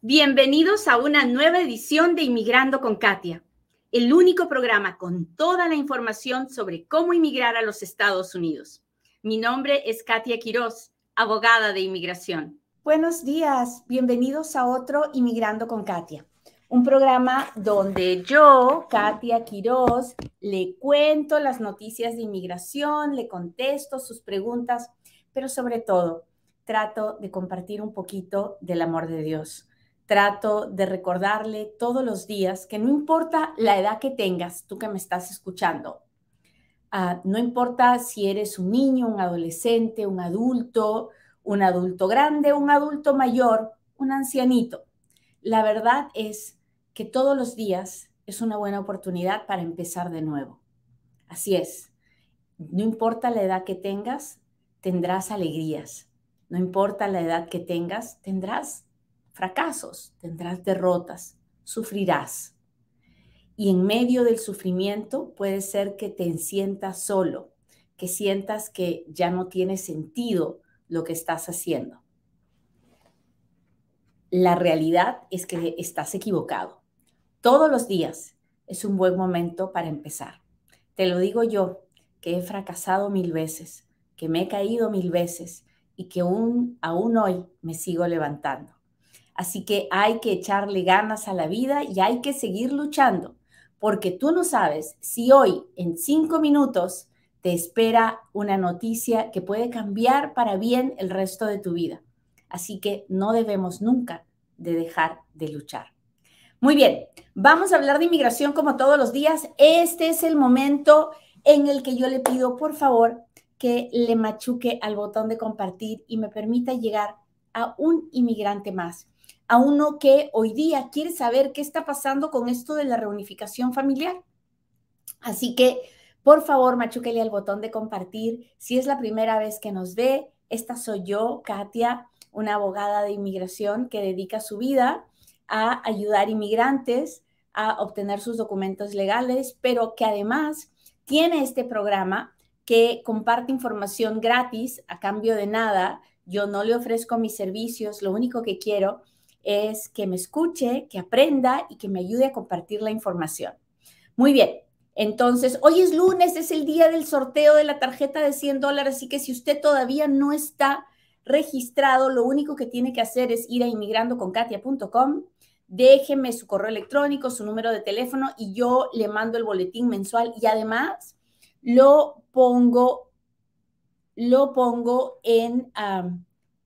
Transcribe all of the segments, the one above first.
Bienvenidos a una nueva edición de Inmigrando con Katia, el único programa con toda la información sobre cómo inmigrar a los Estados Unidos. Mi nombre es Katia Quiroz, abogada de inmigración. Buenos días, bienvenidos a otro Inmigrando con Katia, un programa donde yo, Katia Quiroz, le cuento las noticias de inmigración, le contesto sus preguntas, pero sobre todo trato de compartir un poquito del amor de Dios trato de recordarle todos los días que no importa la edad que tengas, tú que me estás escuchando, ah, no importa si eres un niño, un adolescente, un adulto, un adulto grande, un adulto mayor, un ancianito. La verdad es que todos los días es una buena oportunidad para empezar de nuevo. Así es, no importa la edad que tengas, tendrás alegrías. No importa la edad que tengas, tendrás fracasos, tendrás derrotas, sufrirás. Y en medio del sufrimiento puede ser que te sientas solo, que sientas que ya no tiene sentido lo que estás haciendo. La realidad es que estás equivocado. Todos los días es un buen momento para empezar. Te lo digo yo, que he fracasado mil veces, que me he caído mil veces y que aún, aún hoy me sigo levantando. Así que hay que echarle ganas a la vida y hay que seguir luchando, porque tú no sabes si hoy, en cinco minutos, te espera una noticia que puede cambiar para bien el resto de tu vida. Así que no debemos nunca de dejar de luchar. Muy bien, vamos a hablar de inmigración como todos los días. Este es el momento en el que yo le pido, por favor, que le machuque al botón de compartir y me permita llegar a un inmigrante más a uno que hoy día quiere saber qué está pasando con esto de la reunificación familiar. Así que, por favor, machúquele al botón de compartir. Si es la primera vez que nos ve, esta soy yo, Katia, una abogada de inmigración que dedica su vida a ayudar inmigrantes a obtener sus documentos legales, pero que además tiene este programa que comparte información gratis a cambio de nada. Yo no le ofrezco mis servicios, lo único que quiero es que me escuche, que aprenda y que me ayude a compartir la información. Muy bien, entonces hoy es lunes, es el día del sorteo de la tarjeta de 100 dólares, así que si usted todavía no está registrado, lo único que tiene que hacer es ir a inmigrandoconkatia.com, déjeme su correo electrónico, su número de teléfono y yo le mando el boletín mensual y además lo pongo, lo pongo en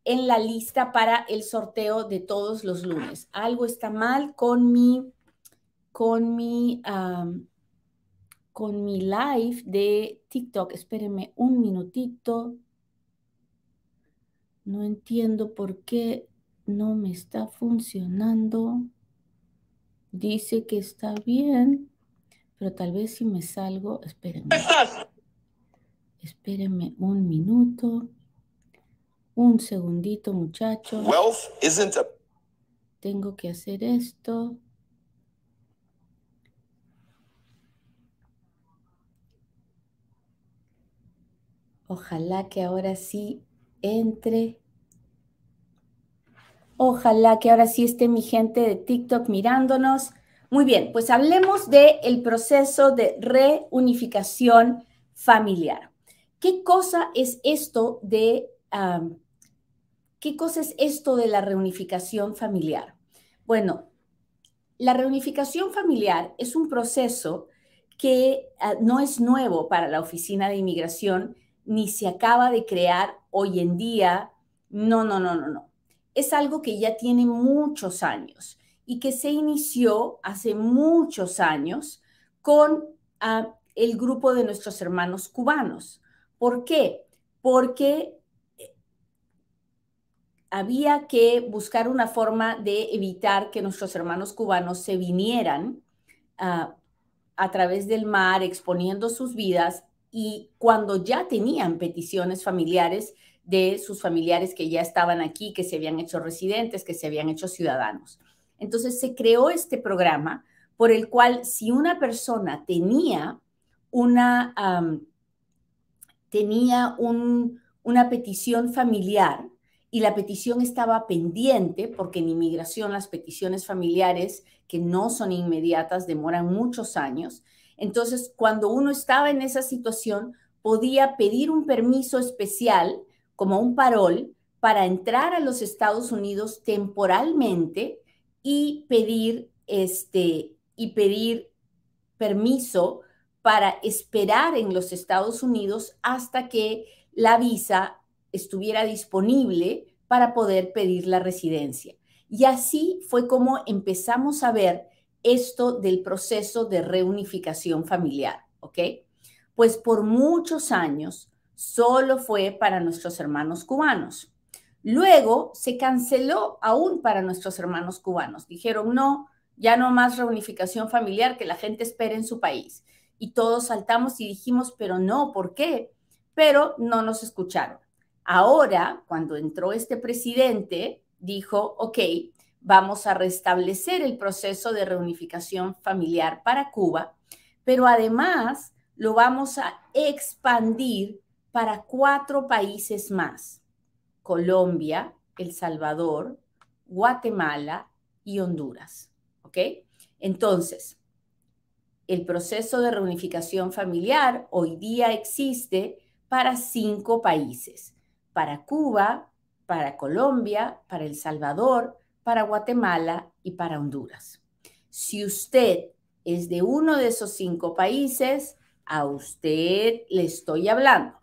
en la lista para el sorteo de todos los lunes. Algo está mal con mi, con mi, con mi live de TikTok. Espérenme un minutito. No entiendo por qué no me está funcionando. Dice que está bien, pero tal vez si me salgo, espérenme. Espérenme un minuto. Un segundito, muchachos. Tengo que hacer esto. Ojalá que ahora sí entre. Ojalá que ahora sí esté mi gente de TikTok mirándonos. Muy bien, pues hablemos del el proceso de reunificación familiar. ¿Qué cosa es esto de ¿Qué cosa es esto de la reunificación familiar? Bueno, la reunificación familiar es un proceso que ah, no es nuevo para la Oficina de Inmigración ni se acaba de crear hoy en día. No, no, no, no, no. Es algo que ya tiene muchos años y que se inició hace muchos años con ah, el grupo de nuestros hermanos cubanos. ¿Por qué? Porque había que buscar una forma de evitar que nuestros hermanos cubanos se vinieran ah, a través del mar exponiendo sus vidas y cuando ya tenían peticiones familiares de sus familiares que ya estaban aquí, que se habían hecho residentes, que se habían hecho ciudadanos. Entonces se creó este programa por el cual si una persona tenía una, tenía una petición familiar, y la petición estaba pendiente, porque en inmigración las peticiones familiares que no son inmediatas demoran muchos años. Entonces, cuando uno estaba en esa situación, podía pedir un permiso especial, como un parol, para entrar a los Estados Unidos temporalmente y pedir este y pedir permiso para esperar en los Estados Unidos hasta que la visa estuviera disponible para poder pedir la residencia. Y así fue como empezamos a ver esto del proceso de reunificación familiar, ¿ok? Pues por muchos años solo fue para nuestros hermanos cubanos. Luego se canceló aún para nuestros hermanos cubanos. Dijeron, no, ya no más reunificación familiar, que la gente espere en su país. Y todos saltamos y dijimos, pero no, ¿por qué? Pero no nos escucharon. Ahora, cuando entró este presidente, dijo, ok, vamos a restablecer el proceso de reunificación familiar para Cuba, pero además lo vamos a expandir para cuatro países más, Colombia, El Salvador, Guatemala y Honduras. ¿Ok? Entonces, el proceso de reunificación familiar hoy día existe para cinco países para Cuba, para Colombia, para El Salvador, para Guatemala y para Honduras. Si usted es de uno de esos cinco países, a usted le estoy hablando.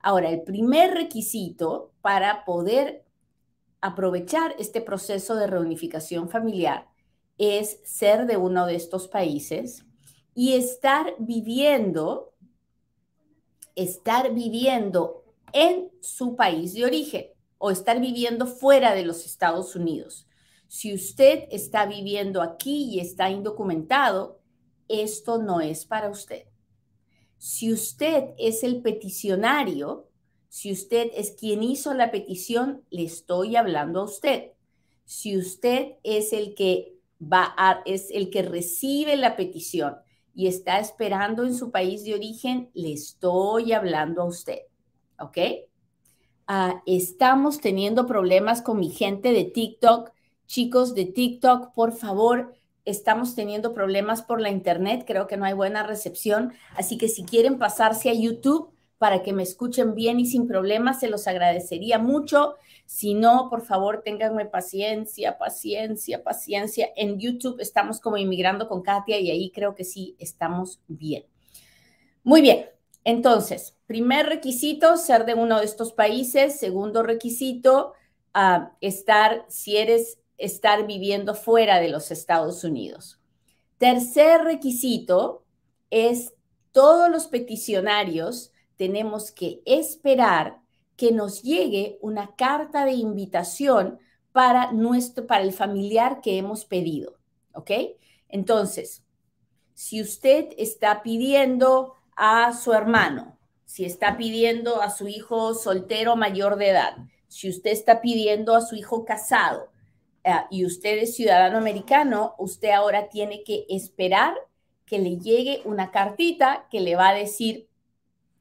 Ahora, el primer requisito para poder aprovechar este proceso de reunificación familiar es ser de uno de estos países y estar viviendo, estar viviendo en su país de origen o estar viviendo fuera de los Estados Unidos. Si usted está viviendo aquí y está indocumentado, esto no es para usted. Si usted es el peticionario, si usted es quien hizo la petición, le estoy hablando a usted. Si usted es el que va es el que recibe la petición y está esperando en su país de origen, le estoy hablando a usted. ¿Ok? Ah, estamos teniendo problemas con mi gente de TikTok. Chicos de TikTok, por favor, estamos teniendo problemas por la internet. Creo que no hay buena recepción. Así que si quieren pasarse a YouTube para que me escuchen bien y sin problemas, se los agradecería mucho. Si no, por favor, ténganme paciencia, paciencia, paciencia. En YouTube estamos como inmigrando con Katia y ahí creo que sí estamos bien. Muy bien. Entonces, primer requisito, ser de uno de estos países. Segundo requisito, ah, estar, si eres, estar viviendo fuera de los Estados Unidos. Tercer requisito es todos los peticionarios tenemos que esperar que nos llegue una carta de invitación para nuestro para el familiar que hemos pedido, ¿ok? Entonces, si usted está pidiendo a su hermano, si está pidiendo a su hijo soltero mayor de edad, si usted está pidiendo a su hijo casado eh, y usted es ciudadano americano, usted ahora tiene que esperar que le llegue una cartita que le va a decir,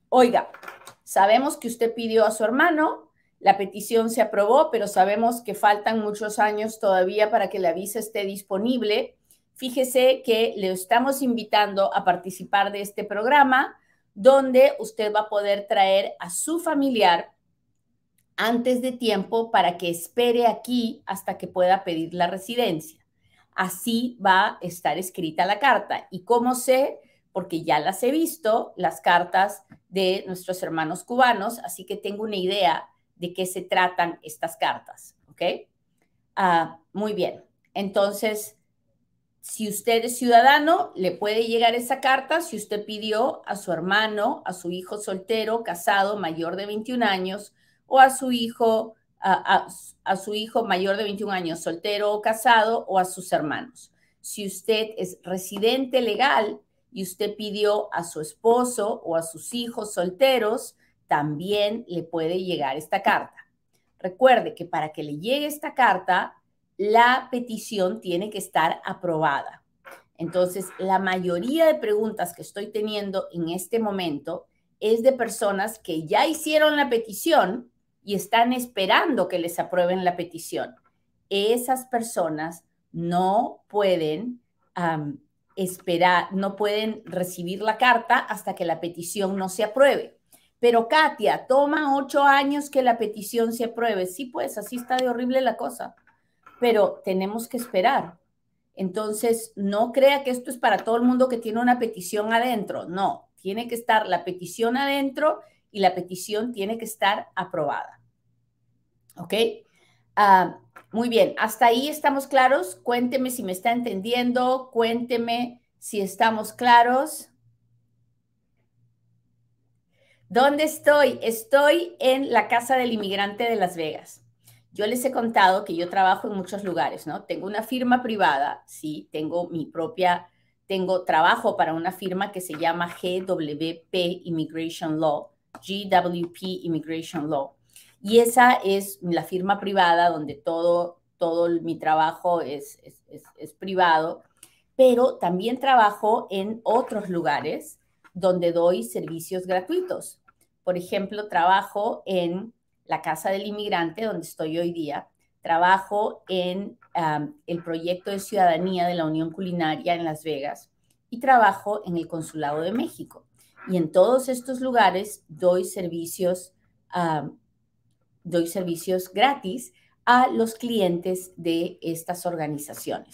oiga, sabemos que usted pidió a su hermano, la petición se aprobó, pero sabemos que faltan muchos años todavía para que la visa esté disponible fíjese que le estamos invitando a participar de este programa donde usted va a poder traer a su familiar antes de tiempo para que espere aquí hasta que pueda pedir la residencia. Así va a estar escrita la carta. ¿Y cómo sé? Porque ya las he visto, las cartas de nuestros hermanos cubanos, así que tengo una idea de qué se tratan estas cartas. ¿Ok? Ah, muy bien. Entonces, si usted es ciudadano, le puede llegar esa carta si usted pidió a su hermano, a su hijo soltero, casado, mayor de 21 años, o a su hijo, a, su hijo mayor de 21 años, soltero o casado, o a sus hermanos. Si usted es residente legal y usted pidió a su esposo o a sus hijos solteros, también le puede llegar esta carta. Recuerde que para que le llegue esta carta, la petición tiene que estar aprobada. Entonces, la mayoría de preguntas que estoy teniendo en este momento es de personas que ya hicieron la petición y están esperando que les aprueben la petición. Esas personas no pueden esperar, no pueden recibir la carta hasta que la petición no se apruebe. Pero Katia, toma ocho años que la petición se apruebe. Sí, pues así está de horrible la cosa. Pero tenemos que esperar. Entonces, no crea que esto es para todo el mundo que tiene una petición adentro. No, tiene que estar la petición adentro y la petición tiene que estar aprobada. ¿Ok? Ah, muy bien, hasta ahí estamos claros. Cuénteme si me está entendiendo, cuénteme si estamos claros. ¿Dónde estoy? Estoy en la Casa del Inmigrante de Las Vegas. Yo les he contado que yo trabajo en muchos lugares, ¿no? Tengo una firma privada, sí, tengo mi propia, tengo trabajo para una firma que se llama GWP Immigration Law, GWP Immigration Law. Y esa es la firma privada donde todo, todo mi trabajo es, es, privado, pero también trabajo en otros lugares donde doy servicios gratuitos. Por ejemplo, trabajo en la Casa del Inmigrante, donde estoy hoy día. Trabajo en el proyecto de ciudadanía de la Unión Culinaria en Las Vegas y trabajo en el Consulado de México. Y en todos estos lugares doy servicios doy servicios gratis a los clientes de estas organizaciones.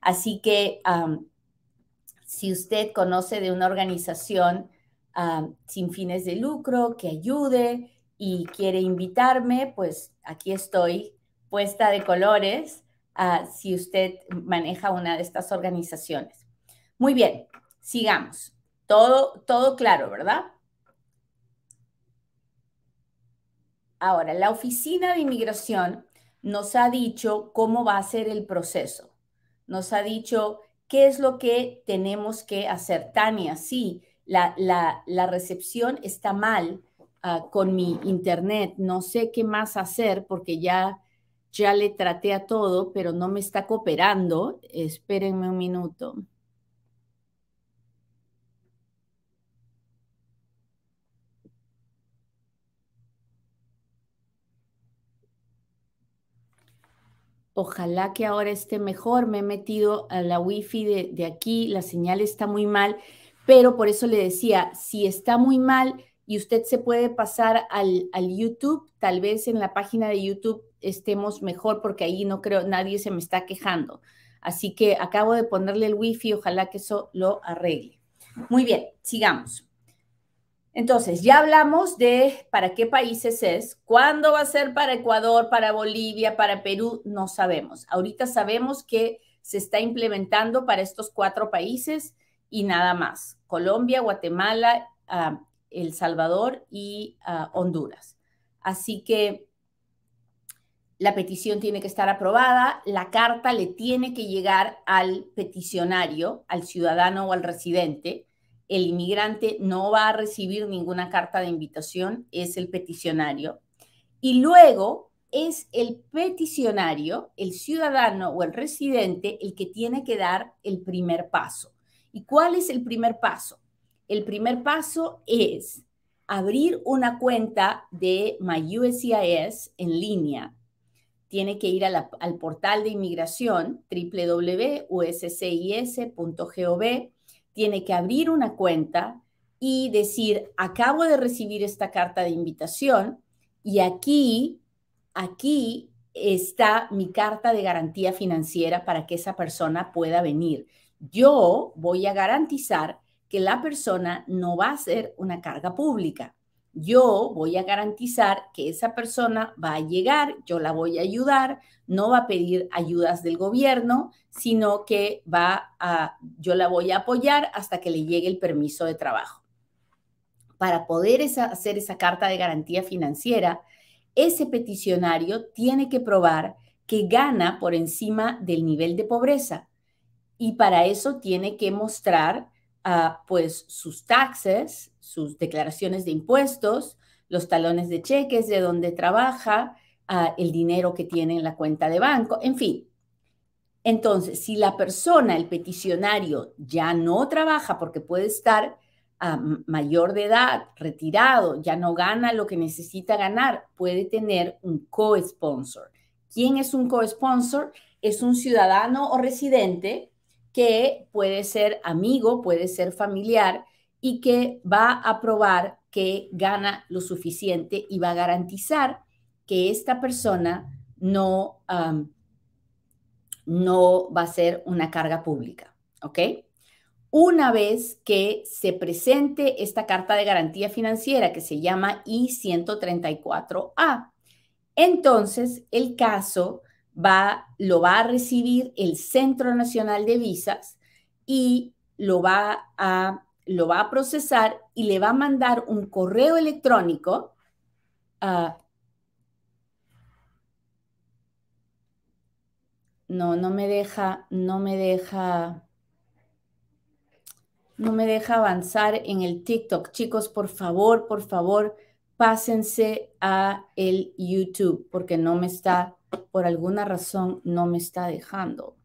Así que si usted conoce de una organización sin fines de lucro que ayude y quiere invitarme, pues aquí estoy puesta de colores si usted maneja una de estas organizaciones. Muy bien, sigamos. Todo, todo claro, ¿verdad? Ahora, la Oficina de Inmigración nos ha dicho cómo va a ser el proceso. Nos ha dicho qué es lo que tenemos que hacer. Tania, sí, la, recepción está mal ah, con mi internet. No sé qué más hacer porque ya, ya le traté a todo, pero no me está cooperando. Espérenme un minuto. Ojalá que ahora esté mejor. Me he metido a la wifi de, de aquí, la señal está muy mal, pero por eso le decía, si está muy mal y usted se puede pasar al, al YouTube, tal vez en la página de YouTube estemos mejor porque ahí no creo, nadie se me está quejando. Así que acabo de ponerle el wifi, ojalá que eso lo arregle. Muy bien, sigamos. Entonces, ya hablamos de para qué países es, cuándo va a ser para Ecuador, para Bolivia, para Perú, no sabemos. Ahorita sabemos que se está implementando para estos cuatro países y nada más. Colombia, Guatemala, ah, El Salvador y ah, Honduras. Así que la petición tiene que estar aprobada, la carta le tiene que llegar al peticionario, al ciudadano o al residente el inmigrante no va a recibir ninguna carta de invitación, es el peticionario. Y luego es el peticionario, el ciudadano o el residente el que tiene que dar el primer paso. ¿Y cuál es el primer paso? El primer paso es abrir una cuenta de MyUSCIS en línea. Tiene que ir al portal de inmigración www.uscis.gov tiene que abrir una cuenta y decir, acabo de recibir esta carta de invitación y aquí, aquí está mi carta de garantía financiera para que esa persona pueda venir. Yo voy a garantizar que la persona no va a ser una carga pública. Yo voy a garantizar que esa persona va a llegar, yo la voy a ayudar, no va a pedir ayudas del gobierno, sino que va a, yo la voy a apoyar hasta que le llegue el permiso de trabajo. Para poder hacer esa carta de garantía financiera, ese peticionario tiene que probar que gana por encima del nivel de pobreza y para eso tiene que mostrar uh, pues sus taxes, sus declaraciones de impuestos, los talones de cheques de donde trabaja, uh, el dinero que tiene en la cuenta de banco, en fin. Entonces, si la persona, el peticionario, ya no trabaja porque puede estar mayor de edad, retirado, ya no gana lo que necesita ganar, puede tener un co-sponsor. ¿Quién es un co-sponsor? Es un ciudadano o residente que puede ser amigo, puede ser familiar y que va a probar que gana lo suficiente y va a garantizar que esta persona no, no va a ser una carga pública. ¿Ok? Una vez que se presente esta carta de garantía financiera que se llama I-134A, entonces el caso va, lo va a recibir el Centro Nacional de Visas y lo va a, lo va a procesar y le va a mandar un correo electrónico no, no me deja, no me deja no me deja avanzar en el TikTok. Chicos, por favor, por favor, pásense a el YouTube porque no me está, por alguna razón, no me está dejando.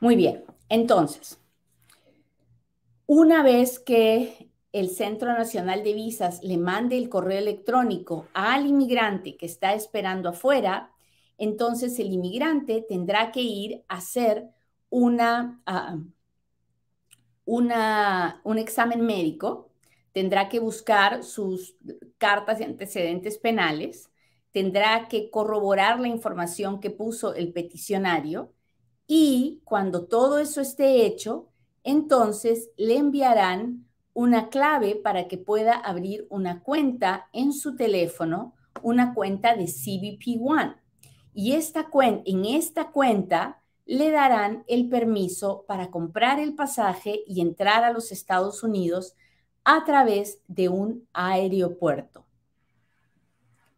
Muy bien, entonces, una vez que el Centro Nacional de Visas le mande el correo electrónico al inmigrante que está esperando afuera, entonces el inmigrante tendrá que ir a hacer una, ah, una, un examen médico, tendrá que buscar sus cartas de antecedentes penales, tendrá que corroborar la información que puso el peticionario y cuando todo eso esté hecho, entonces le enviarán una clave para que pueda abrir una cuenta en su teléfono, una cuenta de CBP One. Y esta en esta cuenta le darán el permiso para comprar el pasaje y entrar a los Estados Unidos a través de un aeropuerto.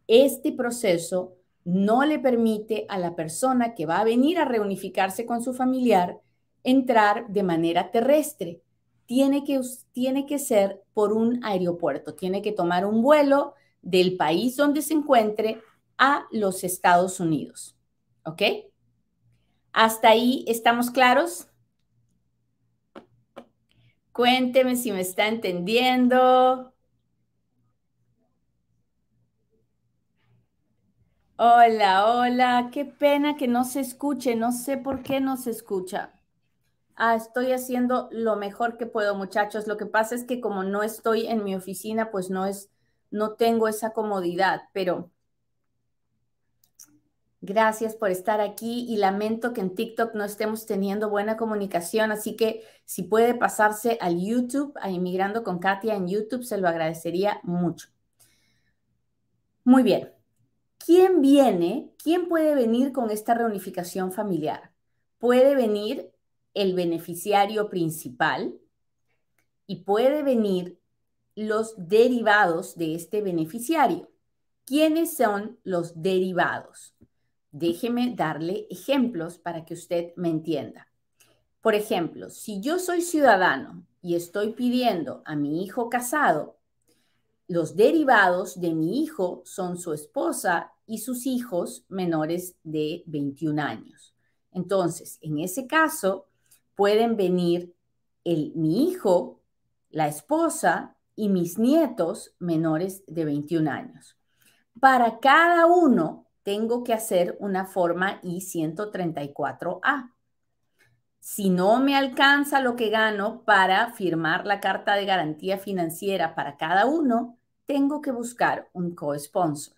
Este proceso no le permite a la persona que va a venir a reunificarse con su familiar entrar de manera terrestre. Tiene que, tiene que ser por un aeropuerto, tiene que tomar un vuelo del país donde se encuentre a los Estados Unidos. ¿Ok? ¿Hasta ahí estamos claros? Cuénteme si me está entendiendo. Hola, hola, qué pena que no se escuche, no sé por qué no se escucha. Ah, estoy haciendo lo mejor que puedo, muchachos. Lo que pasa es que como no estoy en mi oficina, pues no es, no tengo esa comodidad, pero gracias por estar aquí y lamento que en TikTok no estemos teniendo buena comunicación, así que si puede pasarse al YouTube, a Inmigrando con Katia en YouTube, se lo agradecería mucho. Muy bien. ¿Quién viene? ¿Quién puede venir con esta reunificación familiar? Puede venir el beneficiario principal y puede venir los derivados de este beneficiario. ¿Quiénes son los derivados? Déjeme darle ejemplos para que usted me entienda. Por ejemplo, si yo soy ciudadano y estoy pidiendo a mi hijo casado, los derivados de mi hijo son su esposa y sus hijos menores de 21 años. Entonces, en ese caso, pueden venir el, mi hijo, la esposa y mis nietos menores de 21 años. Para cada uno tengo que hacer una forma I-134A. Si no me alcanza lo que gano para firmar la carta de garantía financiera para cada uno, tengo que buscar un co-sponsor.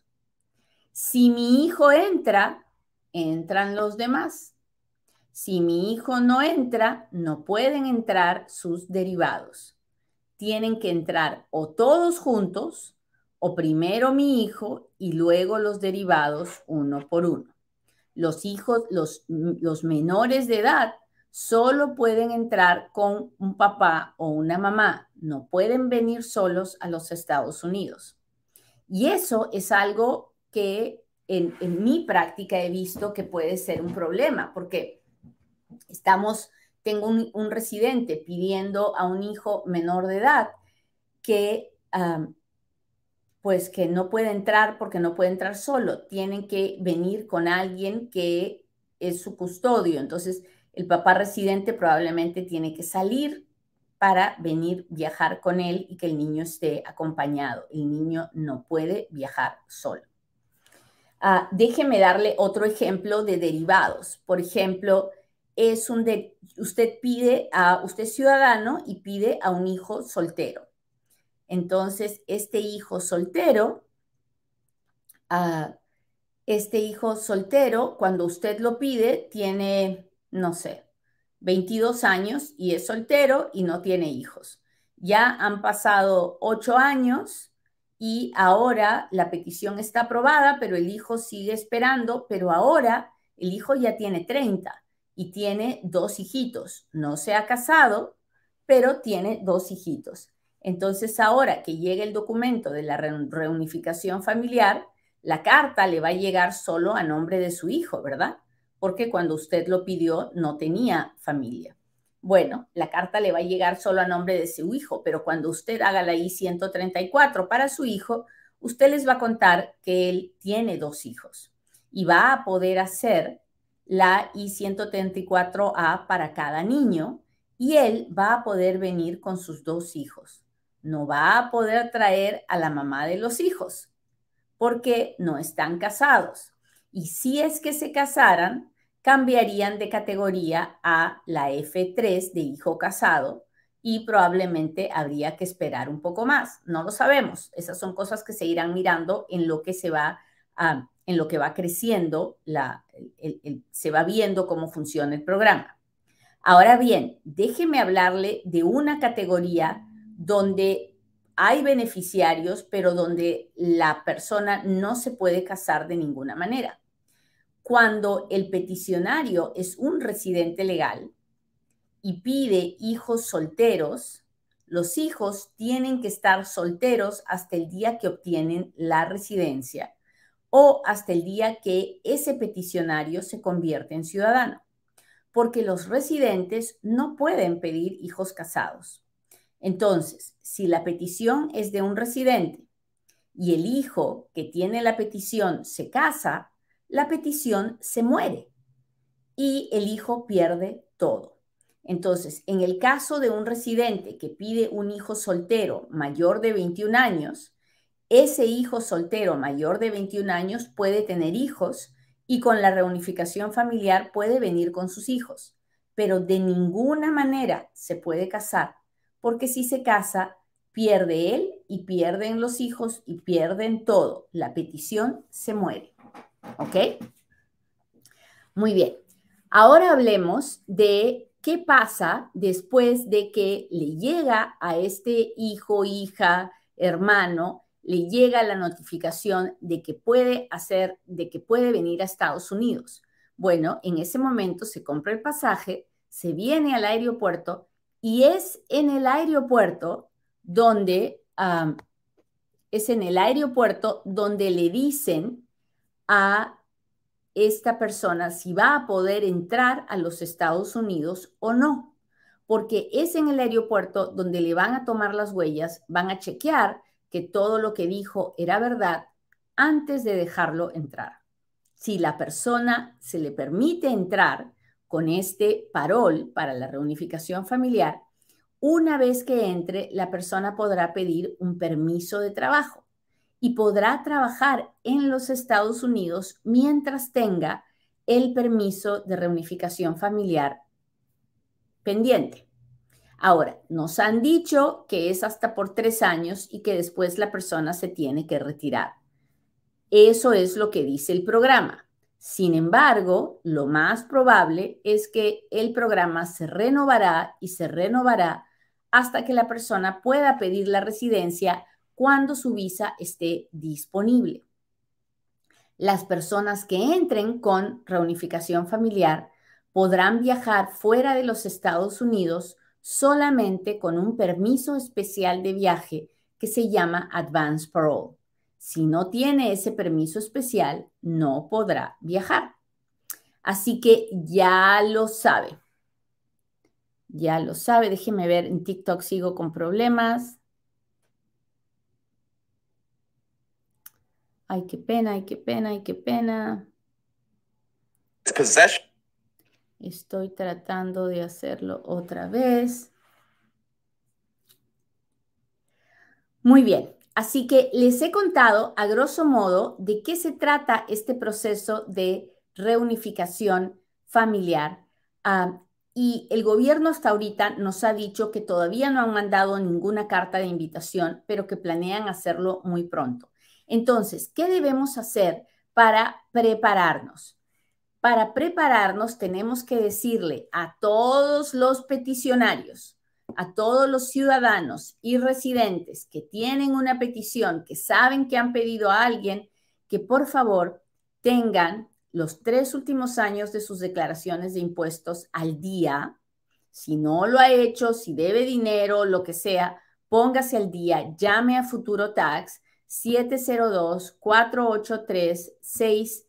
Si mi hijo entra, entran los demás. Si mi hijo no entra, no pueden entrar sus derivados. Tienen que entrar o todos juntos o primero mi hijo y luego los derivados uno por uno. Los hijos, los, los menores de edad solo pueden entrar con un papá o una mamá, no pueden venir solos a los Estados Unidos. Y eso es algo que en, en mi práctica he visto que puede ser un problema, porque Estamos tengo un, residente pidiendo a un hijo menor de edad que, pues, que no puede entrar porque no puede entrar solo, tienen que venir con alguien que es su custodio. Entonces, el papá residente probablemente tiene que salir para venir viajar con él y que el niño esté acompañado. El niño no puede viajar solo. Ah, déjeme darle otro ejemplo de derivados. Por ejemplo, es un de, usted pide a, usted ciudadano y pide a un hijo soltero. Entonces, este hijo soltero, ah, este hijo soltero, cuando usted lo pide, tiene, no sé, 22 años y es soltero y no tiene hijos. Ya han pasado ocho años y ahora la petición está aprobada, pero el hijo sigue esperando, pero ahora el hijo ya tiene 30 y tiene dos hijitos. No se ha casado, pero tiene dos hijitos. Entonces ahora que llegue el documento de la reunificación familiar, la carta le va a llegar solo a nombre de su hijo, ¿verdad? Porque cuando usted lo pidió no tenía familia. Bueno, la carta le va a llegar solo a nombre de su hijo, pero cuando usted haga la I-134 para su hijo, usted les va a contar que él tiene dos hijos y va a poder hacer la I-134A para cada niño y él va a poder venir con sus dos hijos. No va a poder traer a la mamá de los hijos porque no están casados. Y si es que se casaran, cambiarían de categoría a la F3 de hijo casado y probablemente habría que esperar un poco más. No lo sabemos. Esas son cosas que se irán mirando en lo que se va en lo que va creciendo, la, se va viendo cómo funciona el programa. Ahora bien, déjeme hablarle de una categoría donde hay beneficiarios, pero donde la persona no se puede casar de ninguna manera cuando el peticionario es un residente legal y pide hijos solteros, los hijos tienen que estar solteros hasta el día que obtienen la residencia o hasta el día que ese peticionario se convierte en ciudadano, porque los residentes no pueden pedir hijos casados. Entonces, si la petición es de un residente y el hijo que tiene la petición se casa, la petición se muere y el hijo pierde todo. Entonces, en el caso de un residente que pide un hijo soltero mayor de 21 años, ese hijo soltero mayor de 21 años puede tener hijos y con la reunificación familiar puede venir con sus hijos, pero de ninguna manera se puede casar, porque si se casa, pierde él y pierden los hijos y pierden todo. La petición se muere. ¿Ok? Muy bien. Ahora hablemos de qué pasa después de que le llega a este hijo, hija, hermano, le llega la notificación de que puede hacer, de que puede venir a Estados Unidos. Bueno, en ese momento se compra el pasaje, se viene al aeropuerto y es en el aeropuerto donde es en el aeropuerto donde le dicen a esta persona si va a poder entrar a los Estados Unidos o no, porque es en el aeropuerto donde le van a tomar las huellas, van a chequear que todo lo que dijo era verdad antes de dejarlo entrar. Si la persona se le permite entrar con este parol para la reunificación familiar, una vez que entre, la persona podrá pedir un permiso de trabajo y podrá trabajar en los Estados Unidos mientras tenga el permiso de reunificación familiar pendiente. Ahora, nos han dicho que es hasta por tres años y que después la persona se tiene que retirar. Eso es lo que dice el programa. Sin embargo, lo más probable es que el programa se renovará y se renovará hasta que la persona pueda pedir la residencia cuando su visa esté disponible. Las personas que entren con reunificación familiar podrán viajar fuera de los Estados Unidos solamente con un permiso especial de viaje que se llama Advance Parole. Si no tiene ese permiso especial, no podrá viajar. Así que ya lo sabe. Ya lo sabe, déjeme ver, en TikTok sigo con problemas. Ay, qué pena, ay, qué pena, ay, qué pena. Estoy tratando de hacerlo otra vez. Muy bien, así que les he contado a grosso modo de qué se trata este proceso de reunificación familiar. Ah, y el gobierno hasta ahorita nos ha dicho que todavía no han mandado ninguna carta de invitación, pero que planean hacerlo muy pronto. Entonces, ¿qué debemos hacer para prepararnos? Para prepararnos tenemos que decirle a todos los peticionarios, a todos los ciudadanos y residentes que tienen una petición, que saben que han pedido a alguien, que por favor tengan los tres últimos años de sus declaraciones de impuestos al día. Si no lo ha hecho, si debe dinero, lo que sea, póngase al día, llame a Futuro Tax 702-483-6555,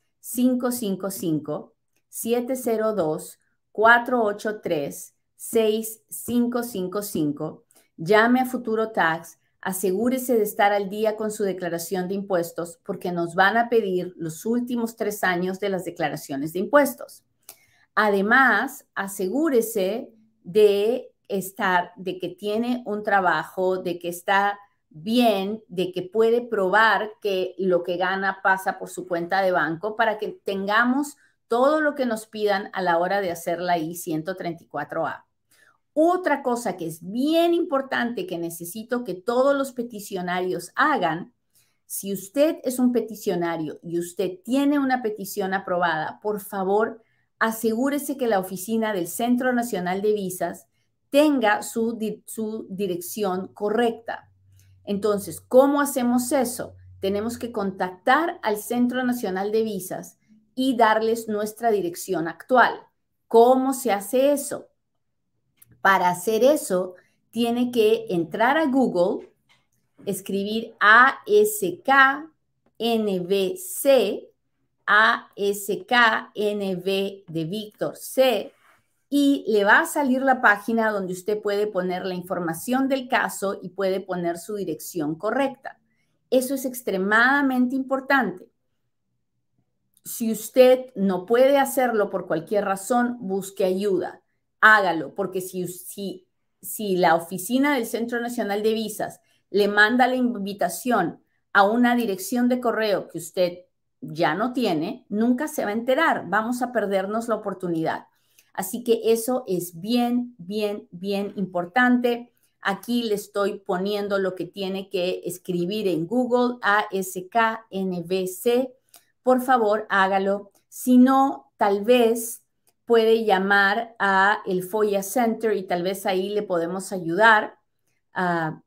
702-483-6555, llame a Futuro Tax asegúrese de estar al día con su declaración de impuestos porque nos van a pedir los últimos tres años de las declaraciones de impuestos. Además, asegúrese de estar, de que tiene un trabajo, de que está bien, de que puede probar que lo que gana pasa por su cuenta de banco para que tengamos todo lo que nos pidan a la hora de hacer la I-134A. Otra cosa que es bien importante que necesito que todos los peticionarios hagan, si usted es un peticionario y usted tiene una petición aprobada, por favor, asegúrese que la oficina del Centro Nacional de Visas tenga su, su dirección correcta. Entonces, ¿cómo hacemos eso? Tenemos que contactar al Centro Nacional de Visas y darles nuestra dirección actual. ¿Cómo se hace eso? Para hacer eso, tiene que entrar a Google, escribir ASKNBC, ASKNB de Víctor C, y le va a salir la página donde usted puede poner la información del caso y puede poner su dirección correcta. Eso es extremadamente importante. Si usted no puede hacerlo por cualquier razón, busque ayuda hágalo, porque si, si, si la oficina del Centro Nacional de Visas le manda la invitación a una dirección de correo que usted ya no tiene, nunca se va a enterar. Vamos a perdernos la oportunidad. Así que eso es bien, bien, bien importante. Aquí le estoy poniendo lo que tiene que escribir en Google, ASKNBC. Por favor, hágalo. Si no, tal vez puede llamar a el FOIA Center y tal vez ahí le podemos ayudar. Uh,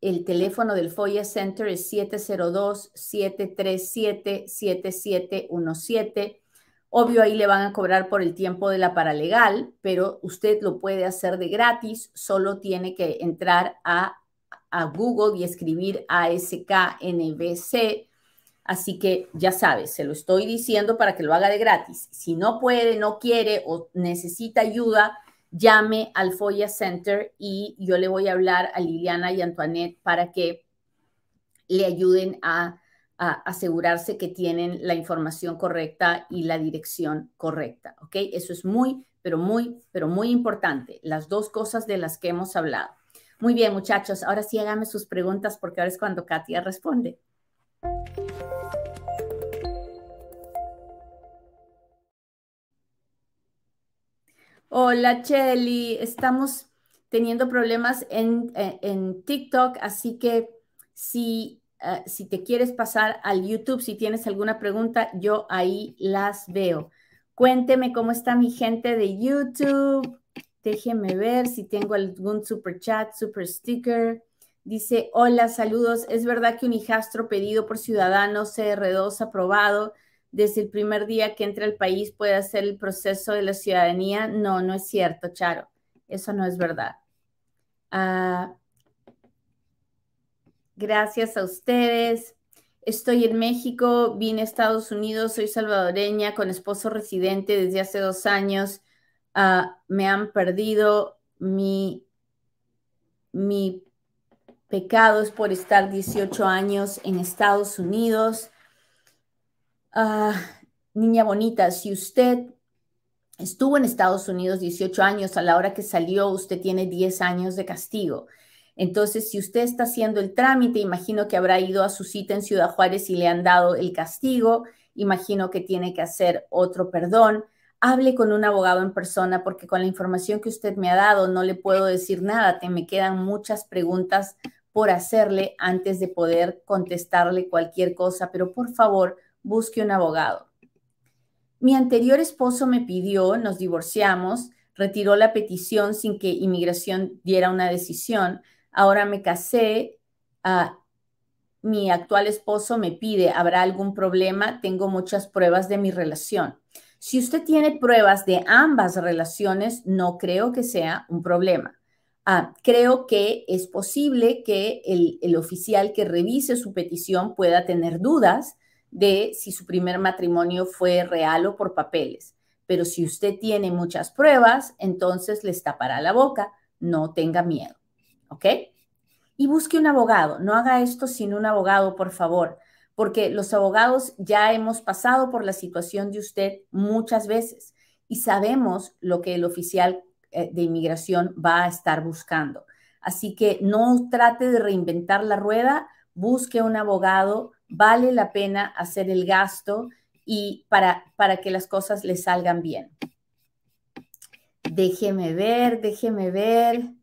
el teléfono del FOIA Center es 702-737-7717. Obvio, ahí le van a cobrar por el tiempo de la paralegal, pero usted lo puede hacer de gratis. Solo tiene que entrar a, a Google y escribir ASKNBC Así que ya sabes, se lo estoy diciendo para que lo haga de gratis. Si no puede, no quiere o necesita ayuda, llame al FOIA Center y yo le voy a hablar a Liliana y Antoinette para que le ayuden a, asegurarse que tienen la información correcta y la dirección correcta. ¿Ok? Eso es muy, pero muy, pero muy importante. Las dos cosas de las que hemos hablado. Muy bien, muchachos. Ahora sí háganme sus preguntas porque ahora es cuando Katia responde. Hola, Chelly. Estamos teniendo problemas en, eh, TikTok, así que si, eh, si te quieres pasar al YouTube, si tienes alguna pregunta, yo ahí las veo. Cuénteme cómo está mi gente de YouTube. Déjeme ver si tengo algún super chat, super sticker. Dice, hola, saludos. ¿Es verdad que un hijastro pedido por ciudadanos CR2 aprobado desde el primer día que entra al país puede hacer el proceso de la ciudadanía. No, no es cierto, Charo. Eso no es verdad. Ah, gracias a ustedes. Estoy en México, vine a Estados Unidos, soy salvadoreña con esposo residente desde hace dos años. Ah, me han perdido mi, mi pecado es por estar 18 años en Estados Unidos. Ah, niña bonita, si usted estuvo en Estados Unidos 18 años, a la hora que salió usted tiene 10 años de castigo. Entonces, si usted está haciendo el trámite, imagino que habrá ido a su cita en Ciudad Juárez y le han dado el castigo, imagino que tiene que hacer otro perdón. Hable con un abogado en persona porque con la información que usted me ha dado no le puedo decir nada. Te me quedan muchas preguntas por hacerle antes de poder contestarle cualquier cosa, pero por favor, busque un abogado. Mi anterior esposo me pidió, nos divorciamos, retiró la petición sin que inmigración diera una decisión. Ahora me casé, ah, mi actual esposo me pide, ¿habrá algún problema? Tengo muchas pruebas de mi relación. Si usted tiene pruebas de ambas relaciones, no creo que sea un problema. Ah, creo que es posible que el, el oficial que revise su petición pueda tener dudas de si su primer matrimonio fue real o por papeles. Pero si usted tiene muchas pruebas, entonces les tapará la boca. No tenga miedo. ¿Ok? Y busque un abogado. No haga esto sin un abogado, por favor, porque los abogados ya hemos pasado por la situación de usted muchas veces y sabemos lo que el oficial eh, de inmigración va a estar buscando. Así que no trate de reinventar la rueda, busque un abogado vale la pena hacer el gasto y para, para que las cosas le salgan bien. Déjeme ver, déjeme ver.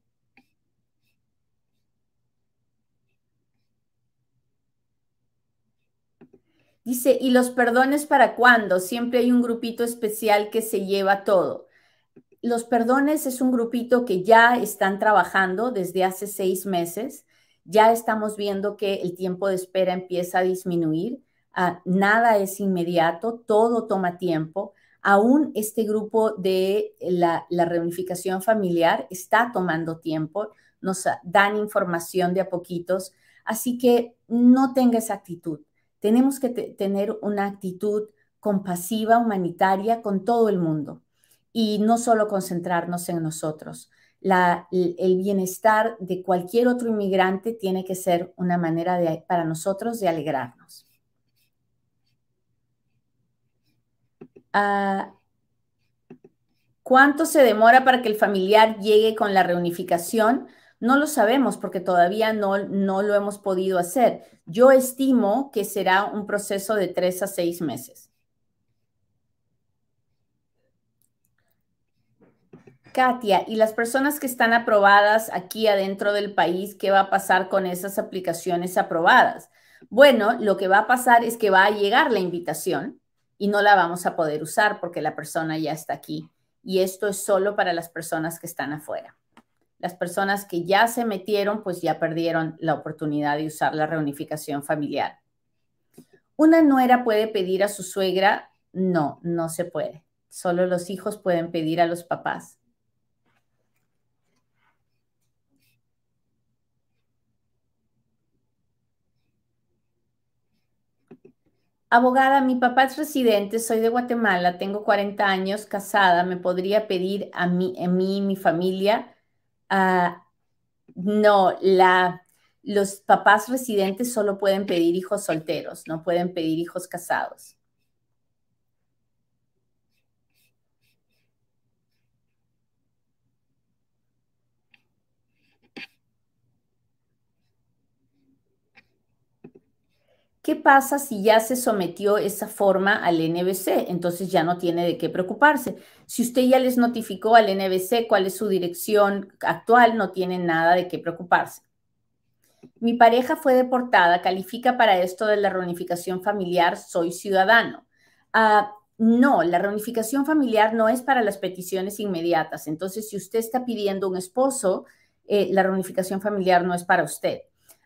Dice, ¿y los perdones para cuándo? Siempre hay un grupito especial que se lleva todo. Los perdones es un grupito que ya están trabajando desde hace seis meses ya estamos viendo que el tiempo de espera empieza a disminuir. Ah, nada es inmediato, todo toma tiempo. Aún este grupo de la, reunificación familiar está tomando tiempo, nos dan información de a poquitos, así que no tenga esa actitud. Tenemos que tener una actitud compasiva, humanitaria con todo el mundo y no solo concentrarnos en nosotros el bienestar de cualquier otro inmigrante tiene que ser una manera para nosotros de alegrarnos. Ah, ¿Cuánto se demora para que el familiar llegue con la reunificación? No lo sabemos porque todavía no, no lo hemos podido hacer. Yo estimo que será un proceso de tres a seis meses. Katia, y las personas que están aprobadas aquí adentro del país, ¿qué va a pasar con esas aplicaciones aprobadas? Bueno, lo que va a pasar es que va a llegar la invitación y no la vamos a poder usar porque la persona ya está aquí. Y esto es solo para las personas que están afuera. Las personas que ya se metieron, pues ya perdieron la oportunidad de usar la reunificación familiar. ¿Una nuera puede pedir a su suegra? No, no se puede. Solo los hijos pueden pedir a los papás. Abogada, mi papá es residente, soy de Guatemala, tengo 40 años, casada, ¿me podría pedir a mí, a mí y mi familia? Ah, no, la, los papás residentes solo pueden pedir hijos solteros, no pueden pedir hijos casados. ¿Qué pasa si ya se sometió esa forma al NBC? Entonces ya no tiene de qué preocuparse. Si usted ya les notificó al NBC cuál es su dirección actual, no tiene nada de qué preocuparse. Mi pareja fue deportada, califica para esto de la reunificación familiar, soy ciudadano. Ah, no, la reunificación familiar no es para las peticiones inmediatas. Entonces, si usted está pidiendo un esposo, eh, la reunificación familiar no es para usted.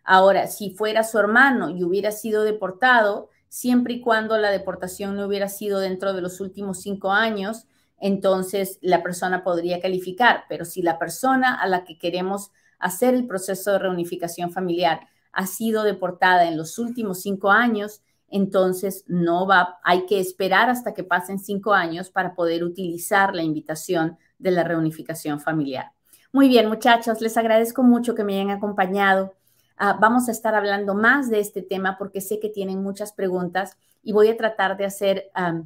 Ahora, si fuera su hermano y hubiera sido deportado, siempre y cuando la deportación no hubiera sido dentro de los últimos cinco años, entonces la persona podría calificar. Pero si la persona a la que queremos hacer el proceso de reunificación familiar ha sido deportada en los últimos cinco años, entonces no va, hay que esperar hasta que pasen cinco años para poder utilizar la invitación de la reunificación familiar. Muy bien, muchachos, les agradezco mucho que me hayan acompañado. Ah, vamos a estar hablando más de este tema porque sé que tienen muchas preguntas y voy a tratar de hacer ah,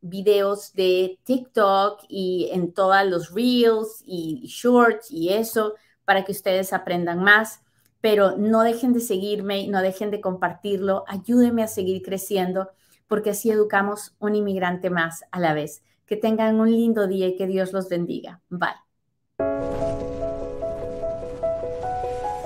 videos de TikTok y en todos los reels y shorts y eso para que ustedes aprendan más. Pero no dejen de seguirme, no dejen de compartirlo, ayúdenme a seguir creciendo porque así educamos un inmigrante más a la vez. Que tengan un lindo día y que Dios los bendiga. Bye.